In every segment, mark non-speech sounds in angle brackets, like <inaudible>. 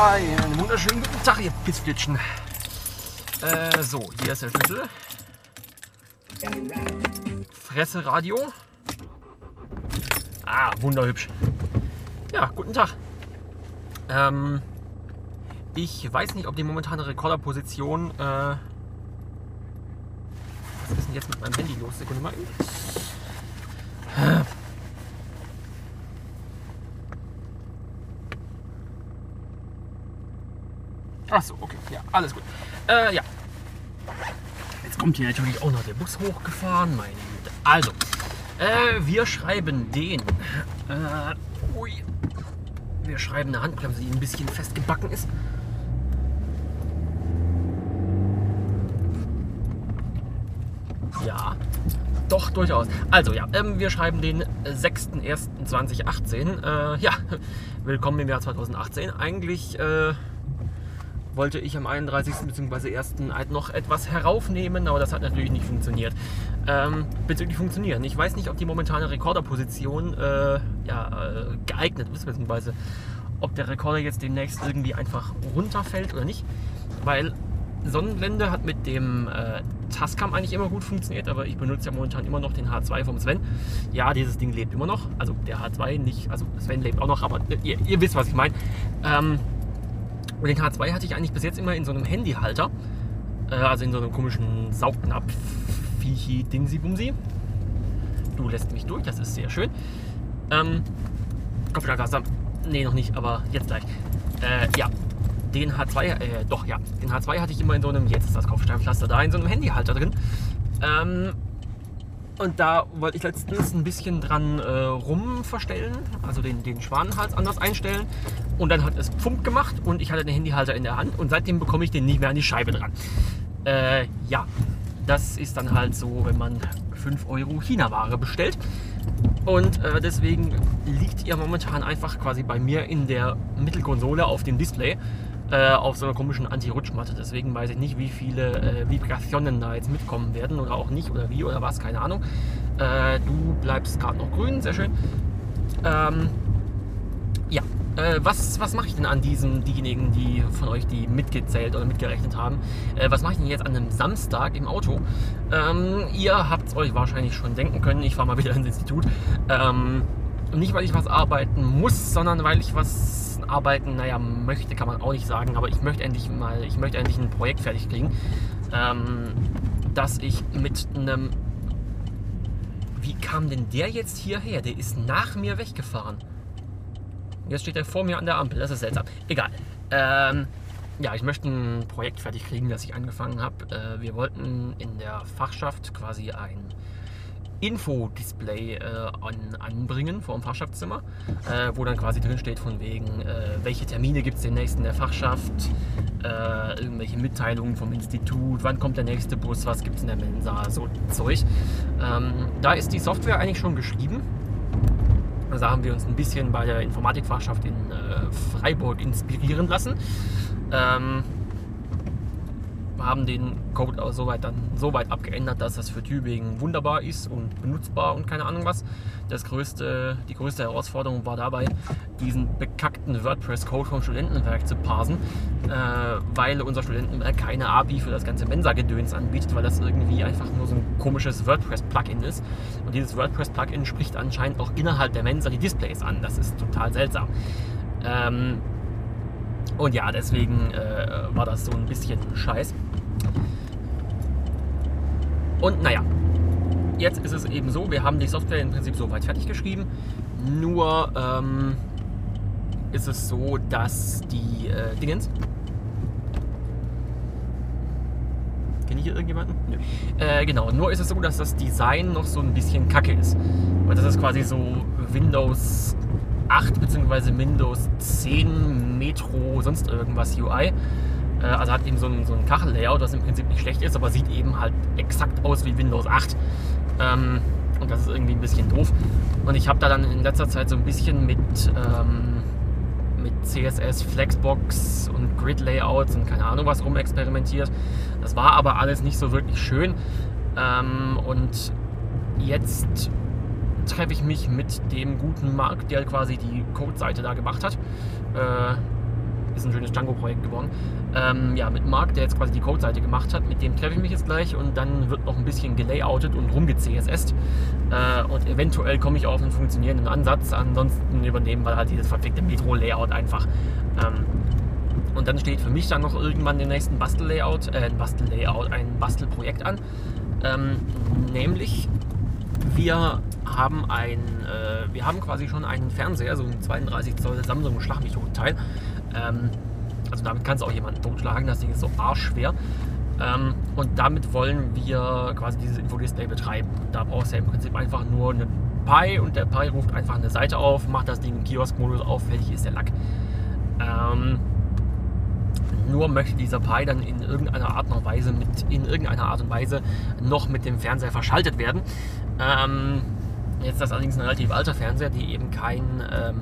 Einen wunderschönen guten Tag, ihr Pissflitschen. Äh, so, hier ist der Schlüssel. Fresse Radio. Ah, wunderhübsch. Ja, guten Tag. Ähm, ich weiß nicht, ob die momentane Rekorderposition. Äh, was ist denn jetzt mit meinem Handy los? Sekunde mal. Achso, okay, ja, alles gut. Äh, ja. Jetzt kommt hier natürlich auch noch der Bus hochgefahren, meine Güte. Also, äh, wir schreiben den. Äh, ui. Wir schreiben eine Handbremse, die ein bisschen festgebacken ist. Ja, doch, durchaus. Also ja, ähm, wir schreiben den 6.1.2018. Äh, ja, willkommen im Jahr 2018. Eigentlich äh, wollte ich am 31. bzw. 1. halt noch etwas heraufnehmen, aber das hat natürlich nicht funktioniert. Ähm, bezüglich funktionieren. Ich weiß nicht, ob die momentane Rekorderposition äh, ja, äh, geeignet ist, beziehungsweise ob der Rekorder jetzt demnächst irgendwie einfach runterfällt oder nicht. Weil Sonnenblende hat mit dem äh, Tascam eigentlich immer gut funktioniert, aber ich benutze ja momentan immer noch den H2 vom Sven. Ja, dieses Ding lebt immer noch. Also der H2 nicht, also Sven lebt auch noch, aber ihr, ihr wisst, was ich meine. Ähm, und den H2 hatte ich eigentlich bis jetzt immer in so einem Handyhalter. Äh, also in so einem komischen Saugnapf Viechi Dingsi Bumsi. Du lässt mich durch, das ist sehr schön. Ähm, Kopfsteinpflaster. Nee, noch nicht, aber jetzt gleich. Äh, ja, den H2, äh, doch ja, den H2 hatte ich immer in so einem, jetzt ist das Kopfsteinpflaster da, in so einem Handyhalter drin. Ähm, und da wollte ich letztens ein bisschen dran äh, rum verstellen, also den, den Schwanenhals anders einstellen. Und dann hat es Pfump gemacht und ich hatte den Handyhalter in der Hand und seitdem bekomme ich den nicht mehr an die Scheibe dran. Äh, ja, das ist dann halt so, wenn man 5 Euro China-Ware bestellt. Und äh, deswegen liegt ihr momentan einfach quasi bei mir in der Mittelkonsole auf dem Display äh, auf so einer komischen Anti-Rutschmatte. Deswegen weiß ich nicht, wie viele äh, Vibrationen da jetzt mitkommen werden oder auch nicht oder wie oder was, keine Ahnung. Äh, du bleibst gerade noch grün, sehr schön. Ähm, äh, was, was mache ich denn an diesem, diejenigen, die von euch, die mitgezählt oder mitgerechnet haben, äh, was mache ich denn jetzt an einem Samstag im Auto? Ähm, ihr habt es euch wahrscheinlich schon denken können, ich fahre mal wieder <laughs> ins Institut. Ähm, nicht, weil ich was arbeiten muss, sondern weil ich was arbeiten, naja, möchte kann man auch nicht sagen, aber ich möchte endlich mal, ich möchte endlich ein Projekt fertig kriegen, ähm, dass ich mit einem, wie kam denn der jetzt hierher? Der ist nach mir weggefahren. Jetzt steht er vor mir an der Ampel, das ist seltsam. Egal. Ähm, ja, ich möchte ein Projekt fertig kriegen, das ich angefangen habe. Äh, wir wollten in der Fachschaft quasi ein Infodisplay äh, an, anbringen vor dem Fachschaftszimmer, äh, wo dann quasi drin steht von wegen, äh, welche Termine gibt es demnächst in der Fachschaft, äh, irgendwelche Mitteilungen vom Institut, wann kommt der nächste Bus, was gibt es in der Mensa, so Zeug. Ähm, da ist die Software eigentlich schon geschrieben. Da haben wir uns ein bisschen bei der Informatikfachschaft in äh, Freiburg inspirieren lassen. Ähm, haben den Code auch soweit dann so weit abgeändert, dass das für Tübingen wunderbar ist und benutzbar und keine Ahnung was. Das größte, die größte Herausforderung war dabei, diesen bekackten WordPress-Code vom Studentenwerk zu parsen, äh, weil unser Studentenwerk keine API für das ganze Mensa-Gedöns anbietet, weil das irgendwie einfach nur so ein komisches WordPress-Plugin ist. Und dieses WordPress-Plugin spricht anscheinend auch innerhalb der Mensa die Displays an. Das ist total seltsam. Ähm, und ja, deswegen äh, war das so ein bisschen scheiß. Und naja, jetzt ist es eben so, wir haben die Software im Prinzip soweit fertig geschrieben. Nur ähm, ist es so, dass die äh, Dingens. Kenne ich hier irgendjemanden? Nö. Äh, genau, nur ist es so, dass das Design noch so ein bisschen kacke ist. Weil das ist quasi so Windows 8 bzw. Windows 10 Metro, sonst irgendwas UI. Äh, also hat eben so ein, so ein Kachel-Layout, was im Prinzip nicht schlecht ist, aber sieht eben halt exakt aus wie Windows 8. Ähm, und das ist irgendwie ein bisschen doof. Und ich habe da dann in letzter Zeit so ein bisschen mit, ähm, mit CSS, Flexbox und Grid-Layouts und keine Ahnung was rumexperimentiert. Das war aber alles nicht so wirklich schön. Ähm, und jetzt treffe ich mich mit dem guten Marc, der quasi die Code-Seite da gemacht hat. Äh, ist ein schönes Django-Projekt geworden. Ähm, ja, mit Marc, der jetzt quasi die Code-Seite gemacht hat, mit dem treffe ich mich jetzt gleich und dann wird noch ein bisschen gelayoutet und rumge-CSS. Äh, und eventuell komme ich auf einen funktionierenden Ansatz. Ansonsten übernehmen wir halt dieses verfickte Metro-Layout einfach. Ähm, und dann steht für mich dann noch irgendwann den nächsten Bastel-Layout, äh, ein Bastel-Layout, ein Bastelprojekt an. Ähm, nämlich wir haben ein, äh, wir haben quasi schon einen Fernseher, so ein 32 Zoll Samsung Schlag mich Teil. Ähm, also damit kannst du auch jemanden totschlagen, das Ding ist so arschschwer. Ähm, und damit wollen wir quasi dieses Infodisplay betreiben. Da brauchst du ja im Prinzip einfach nur eine Pi und der Pi ruft einfach eine Seite auf, macht das Ding im Kiosk-Modus auf, fertig ist der Lack. Ähm, nur möchte dieser Pi dann in irgendeiner Art und Weise mit in irgendeiner Art und Weise noch mit dem Fernseher verschaltet werden. Ähm, jetzt ist das allerdings ein relativ alter Fernseher, die eben kein, ähm,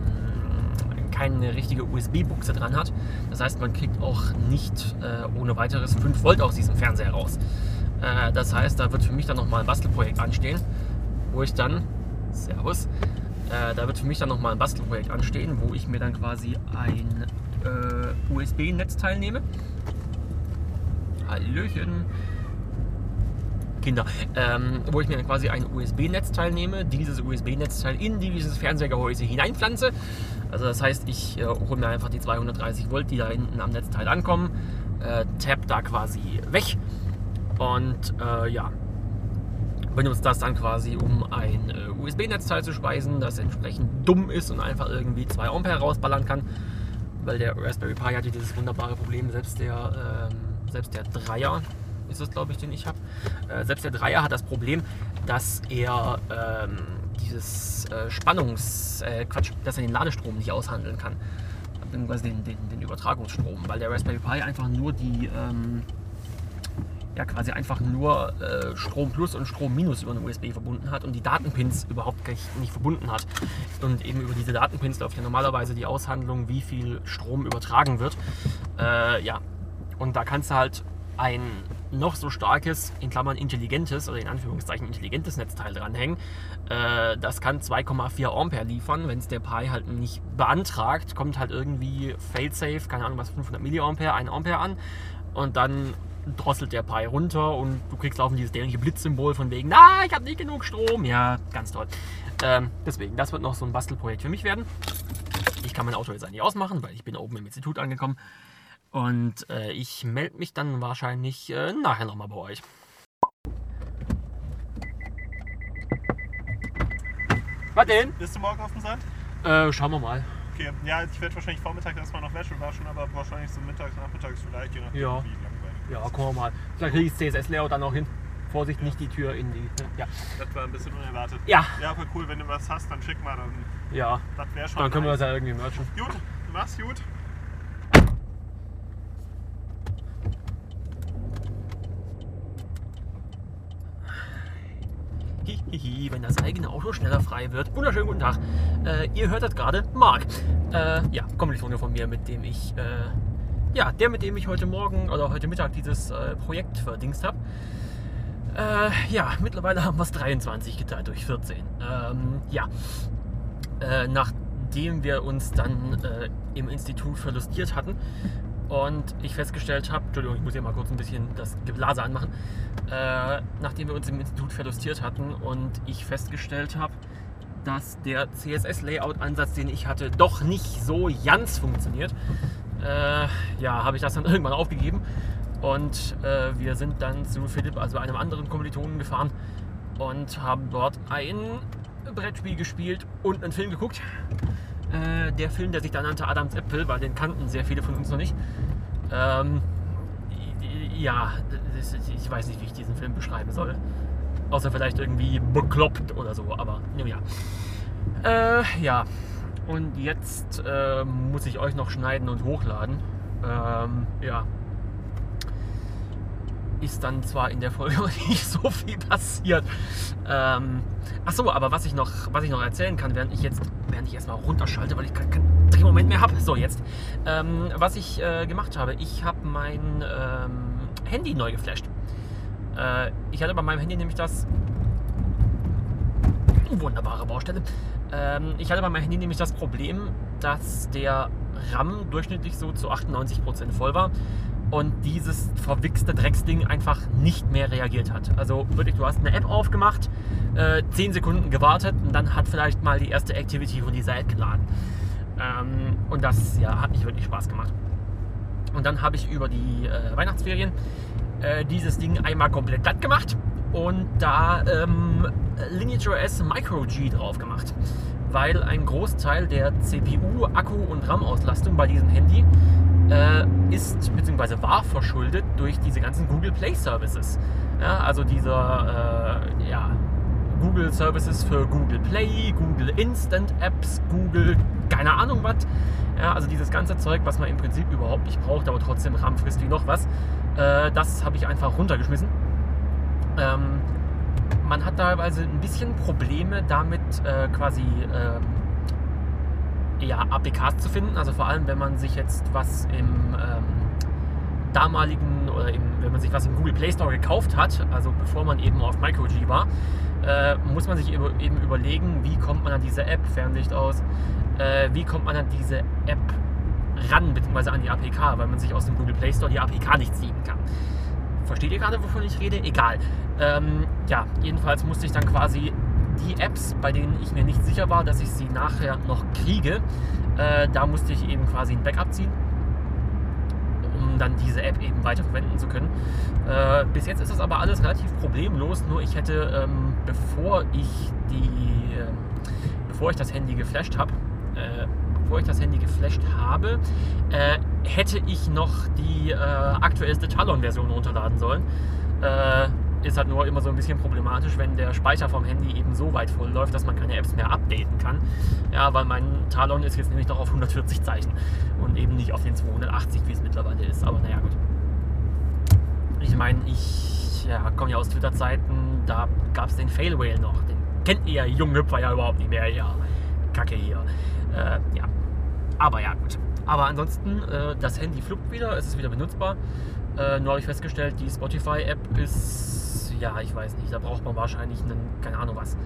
keine richtige USB-Buchse dran hat. Das heißt, man kriegt auch nicht äh, ohne weiteres 5 Volt aus diesem Fernseher raus. Äh, das heißt, da wird für mich dann nochmal ein Bastelprojekt anstehen, wo ich dann, Servus, äh, da wird für mich dann nochmal ein Bastelprojekt anstehen, wo ich mir dann quasi ein äh, USB-Netzteil nehme. Hallöchen. Kinder, ähm, wo ich mir dann quasi ein USB-Netzteil nehme, dieses USB-Netzteil in dieses Fernsehgehäuse hineinpflanze. Also das heißt, ich äh, hole mir einfach die 230 Volt, die da hinten am Netzteil ankommen, äh, tap da quasi weg. Und äh, ja, benutze das dann quasi, um ein äh, USB-Netzteil zu speisen, das entsprechend dumm ist und einfach irgendwie 2 Ampere rausballern kann, weil der Raspberry Pi hatte dieses wunderbare Problem, selbst der, ähm, selbst der Dreier ist es, glaube ich, den ich habe. Äh, selbst der Dreier hat das Problem, dass er ähm, dieses äh, Spannungs... Äh, Quatsch, dass er den Ladestrom nicht aushandeln kann. Beziehungsweise den, den, den Übertragungsstrom, weil der Raspberry Pi einfach nur die... Ähm, ja, quasi einfach nur äh, Strom Plus und Strom Minus über eine USB verbunden hat und die Datenpins überhaupt nicht verbunden hat. Und eben über diese Datenpins läuft ja normalerweise die Aushandlung, wie viel Strom übertragen wird. Äh, ja, und da kannst du halt ein noch so starkes, in Klammern intelligentes oder in Anführungszeichen intelligentes Netzteil dranhängen. Äh, das kann 2,4 Ampere liefern. Wenn es der Pi halt nicht beantragt, kommt halt irgendwie failsafe, keine Ahnung was, 500 Milliampere, 1 Ampere an. Und dann drosselt der Pi runter und du kriegst laufen dieses dämliche Blitzsymbol von wegen, na, ich habe nicht genug Strom. Ja, ganz toll. Ähm, deswegen, das wird noch so ein Bastelprojekt für mich werden. Ich kann mein Auto jetzt eigentlich ausmachen, weil ich bin oben im Institut angekommen. Und äh, ich melde mich dann wahrscheinlich äh, nachher nochmal bei euch. Was denn? Bist du morgen auf dem Sand? Äh, schauen wir mal. Okay, ja, ich werde wahrscheinlich Vormittag erstmal noch Wäsche waschen, aber wahrscheinlich so mittags, nachmittags vielleicht, je nachdem, Ja. wie langweilig. Ja, gucken wir mal. Vielleicht kriege ich das CSS-Layout dann auch hin. Vorsicht, nicht die Tür in die. Ne? Ja. Das war ein bisschen unerwartet. Ja, Ja, aber cool, wenn du was hast, dann schick mal, dann ja. das wäre schon. Dann können wir das nice. ja irgendwie merchen. Gut, mach's gut. Hihihi, wenn das eigene Auto schneller frei wird. Wunderschönen guten Tag. Äh, ihr hört das gerade, Marc. Äh, ja, Kommilitone von mir, mit dem ich, äh, ja, der mit dem ich heute Morgen oder heute Mittag dieses äh, Projekt verdingst habe. Äh, ja, mittlerweile haben wir es 23 geteilt durch 14. Ähm, ja, äh, nachdem wir uns dann im Institut verlustiert hatten und ich festgestellt habe, Entschuldigung, ich muss hier mal kurz ein bisschen das Geblase anmachen, äh, nachdem wir uns im Institut verlustiert hatten und ich festgestellt habe, dass der CSS-Layout-Ansatz, den ich hatte, doch nicht so ganz funktioniert, äh, ja, habe ich das dann <laughs> irgendwann aufgegeben und äh, wir sind dann zu Philipp, also einem anderen Kommilitonen, gefahren und haben dort ein Brettspiel gespielt und einen Film geguckt. Äh, der Film, der sich da nannte Adams Äpfel, weil den kannten sehr viele von uns noch nicht. Ähm, ja, ich weiß nicht, wie ich diesen Film beschreiben soll. Außer vielleicht irgendwie bekloppt oder so, aber nun ja. Äh, ja, und jetzt äh, muss ich euch noch schneiden und hochladen. Ähm, ja. Ist dann zwar in der Folge <laughs> nicht so viel passiert. Ähm, ach so, aber was ich noch, was ich noch erzählen kann, während ich jetzt, während ich erstmal runterschalte, weil ich keinen keinen Drehmoment mehr habe. So, jetzt. Ähm, was ich äh, gemacht habe, ich habe mein ähm, Handy neu geflasht. Äh, ich hatte bei meinem Handy nämlich das. Wunderbare Baustelle. Ähm, ich hatte bei meinem Handy nämlich das Problem, dass der RAM durchschnittlich so zu 98% voll war und dieses verwichste Drecksding einfach nicht mehr reagiert hat. Also wirklich, du hast eine App aufgemacht, äh, 10 Sekunden gewartet und dann hat vielleicht mal die erste Activity von dieser App geladen. Ähm, und das ja, hat nicht wirklich Spaß gemacht. Und dann habe ich über die äh, Weihnachtsferien äh, dieses Ding einmal komplett glatt gemacht und da ähm, Lineage OS Micro G drauf gemacht. Weil ein Großteil der CPU, Akku und RAM-Auslastung bei diesem Handy äh, ist bzw. war verschuldet durch diese ganzen Google Play Services. Ja, also dieser äh, ja, Google Services für Google Play, Google Instant Apps, Google, keine Ahnung was. Ja, also dieses ganze Zeug, was man im Prinzip überhaupt nicht braucht, aber trotzdem RAM frisst wie noch was, äh, das habe ich einfach runtergeschmissen. Ähm, man hat teilweise ein bisschen Probleme damit, äh, quasi ähm, ja, APKs zu finden. Also vor allem, wenn man sich jetzt was im ähm, damaligen oder im, wenn man sich was im Google Play Store gekauft hat, also bevor man eben auf MicroG war, äh, muss man sich eben überlegen, wie kommt man an diese App, Fernlicht aus, äh, wie kommt man an diese App ran, beziehungsweise an die APK, weil man sich aus dem Google Play Store die APK nicht ziehen kann. Versteht ihr gerade, wovon ich rede? Egal. Ähm, ja, jedenfalls musste ich dann quasi die Apps, bei denen ich mir nicht sicher war, dass ich sie nachher noch kriege, äh, da musste ich eben quasi ein Backup ziehen, um dann diese App eben weiter verwenden zu können. Äh, bis jetzt ist das aber alles relativ problemlos, nur ich hätte, ähm, bevor ich die, äh, bevor ich das Handy geflasht habe, äh, bevor ich das Handy geflasht habe, äh, hätte ich noch die äh, aktuellste Talon-Version runterladen sollen ist halt nur immer so ein bisschen problematisch, wenn der Speicher vom Handy eben so weit voll läuft, dass man keine Apps mehr updaten kann. Ja, weil mein Talon ist jetzt nämlich noch auf 140 Zeichen und eben nicht auf den 280, wie es mittlerweile ist. Aber naja, gut. Ich meine, ich ja, komme ja aus Twitter-Zeiten, da gab es den Fail Whale noch. Den kennt ihr Junghüpfer ja überhaupt nicht mehr. Ja, Kacke hier. Äh, ja. Aber ja, gut. Aber ansonsten, äh, das Handy fluppt wieder, es ist wieder benutzbar. Äh, nur habe ich festgestellt, die Spotify-App ist ja, ich weiß nicht, da braucht man wahrscheinlich einen, keine Ahnung was,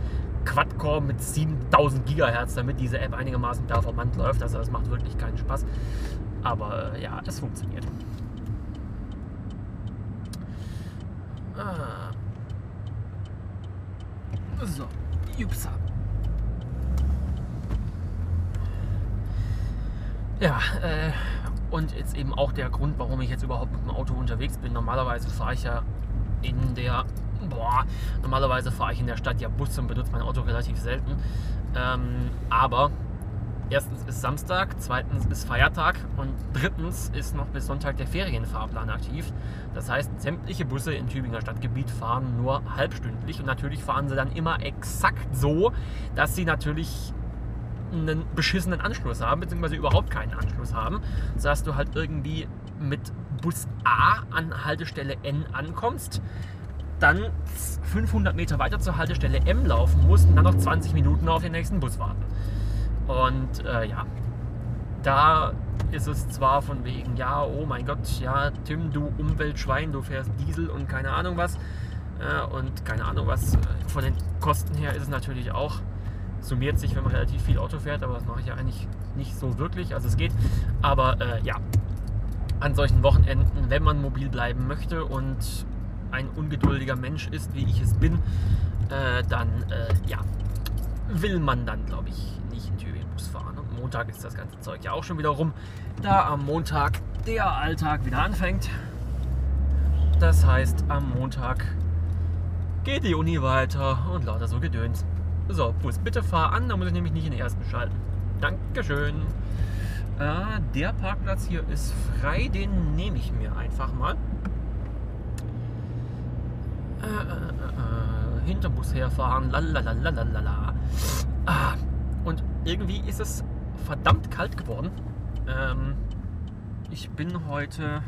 Quad-Core mit 7000 Gigahertz, damit diese App einigermaßen performant läuft. Also das macht wirklich keinen Spaß. Aber äh, ja, es funktioniert. Ah. So, Jupsa. Ja, äh, und jetzt eben auch der Grund, warum ich jetzt überhaupt mit dem Auto unterwegs bin. Normalerweise fahre ich ja in der, boah, normalerweise fahre ich in der Stadt ja Bus und benutze mein Auto relativ selten. Ähm, aber erstens ist Samstag, zweitens ist Feiertag und drittens ist noch bis Sonntag der Ferienfahrplan aktiv. Das heißt, sämtliche Busse im Tübinger Stadtgebiet fahren nur halbstündlich und natürlich fahren sie dann immer exakt so, dass sie natürlich einen beschissenen Anschluss haben, beziehungsweise überhaupt keinen Anschluss haben. So dass du halt irgendwie mit Bus A an Haltestelle N ankommst, dann 500 Meter weiter zur Haltestelle M laufen musst und dann noch 20 Minuten auf den nächsten Bus warten. Und äh, ja, da ist es zwar von wegen, ja, oh mein Gott, ja, Tim, du Umweltschwein, du fährst Diesel und keine Ahnung was. Äh, und keine Ahnung was. Von den Kosten her ist es natürlich auch, summiert sich, wenn man relativ viel Auto fährt, aber das mache ich ja eigentlich nicht so wirklich. Also es geht. Aber äh, ja, an solchen Wochenenden, wenn man mobil bleiben möchte und ein ungeduldiger Mensch ist, wie ich es bin, äh, dann äh, ja, will man dann, glaube ich, nicht in Tübingen Bus fahren. Und Montag ist das ganze Zeug ja auch schon wieder rum, da am Montag der Alltag wieder anfängt. Das heißt, am Montag geht die Uni weiter und lauter so Gedöns. So, Bus, bitte fahr an, da muss ich nämlich nicht in den ersten schalten. Dankeschön. Äh, der Parkplatz hier ist frei, den nehme ich mir einfach mal. Äh, äh, äh, hinterm Bus herfahren, lalalala. Ah, und irgendwie ist es verdammt kalt geworden. Ähm, ich bin heute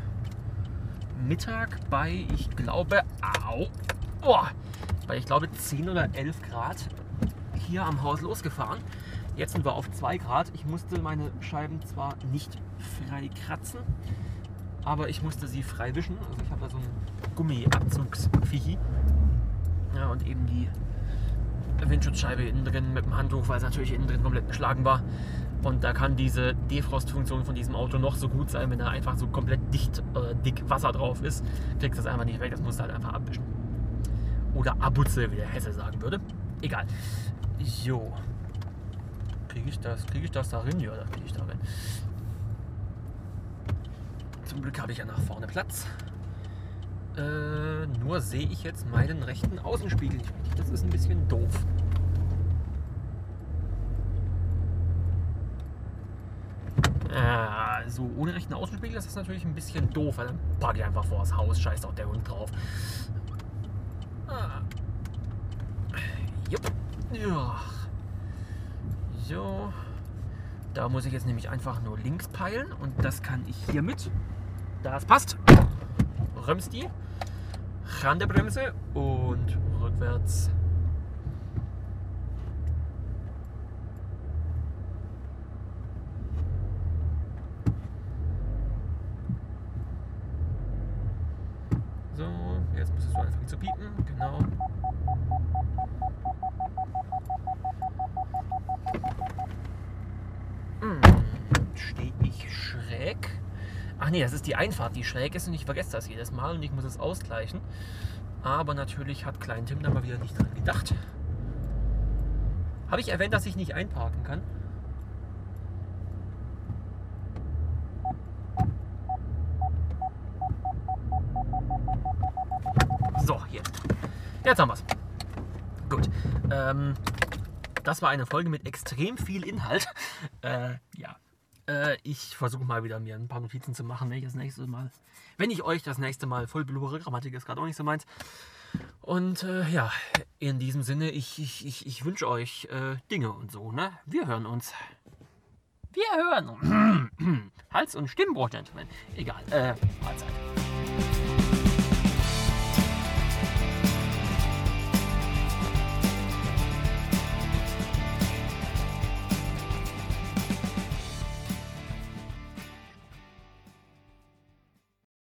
Mittag bei, ich glaube, au, oh, bei ich glaube 10 oder 11 Grad hier am Haus losgefahren. Jetzt sind wir auf 2 Grad. Ich musste meine Scheiben zwar nicht frei kratzen, aber ich musste sie frei wischen. Also ich habe da so ein Gummiabzugsviechi. Ja, und eben die Windschutzscheibe innen drin mit dem Handtuch, weil es natürlich innen drin komplett beschlagen war. Und da kann diese Defrost-Funktion von diesem Auto noch so gut sein, wenn da einfach so komplett dicht, äh, dick Wasser drauf ist, kriegst du das einfach nicht weg. Das musst du halt einfach abwischen. Oder abutze, wie der Hesse sagen würde. Egal. Jo. Kriege ich das? Kriege ich das da rein? Ja, da kriege ich da rein. Zum Glück habe ich ja nach vorne Platz. Äh, nur sehe ich jetzt meinen rechten Außenspiegel nicht richtig. Das ist ein bisschen doof. Äh, so ohne rechten Außenspiegel ist das natürlich ein bisschen doof, weil dann packe ich einfach vor das Haus, scheißt auch der Hund drauf. Ah. Jupp. Ja. So. Da muss ich jetzt nämlich einfach nur links peilen und das kann ich hiermit. Das passt. Bremst die. Bremse und rückwärts. So, jetzt müsstest du anfangen zu piepen. Genau. Hm, Stehe ich schräg? Ach nee, das ist die Einfahrt, die schräg ist und ich vergesse das jedes Mal und ich muss es ausgleichen. Aber natürlich hat Klein Tim da mal wieder nicht dran gedacht. Habe ich erwähnt, dass ich nicht einparken kann? So, jetzt. Jetzt haben wir es. Gut. Ähm, das war eine Folge mit extrem viel Inhalt. Äh. Äh, ich versuche mal wieder mir ein paar Notizen zu machen, wenn ich das nächste Mal. Wenn ich euch das nächste Mal voll blubbere, Grammatik ist gerade auch nicht so meins. Und äh, ja, in diesem Sinne, ich, ich, ich, ich wünsche euch äh, Dinge und so, ne? Wir hören uns. Wir hören uns. <clears throat> Hals- und Stimmbruch, Gentlemen. Egal. Äh, Mahlzeit.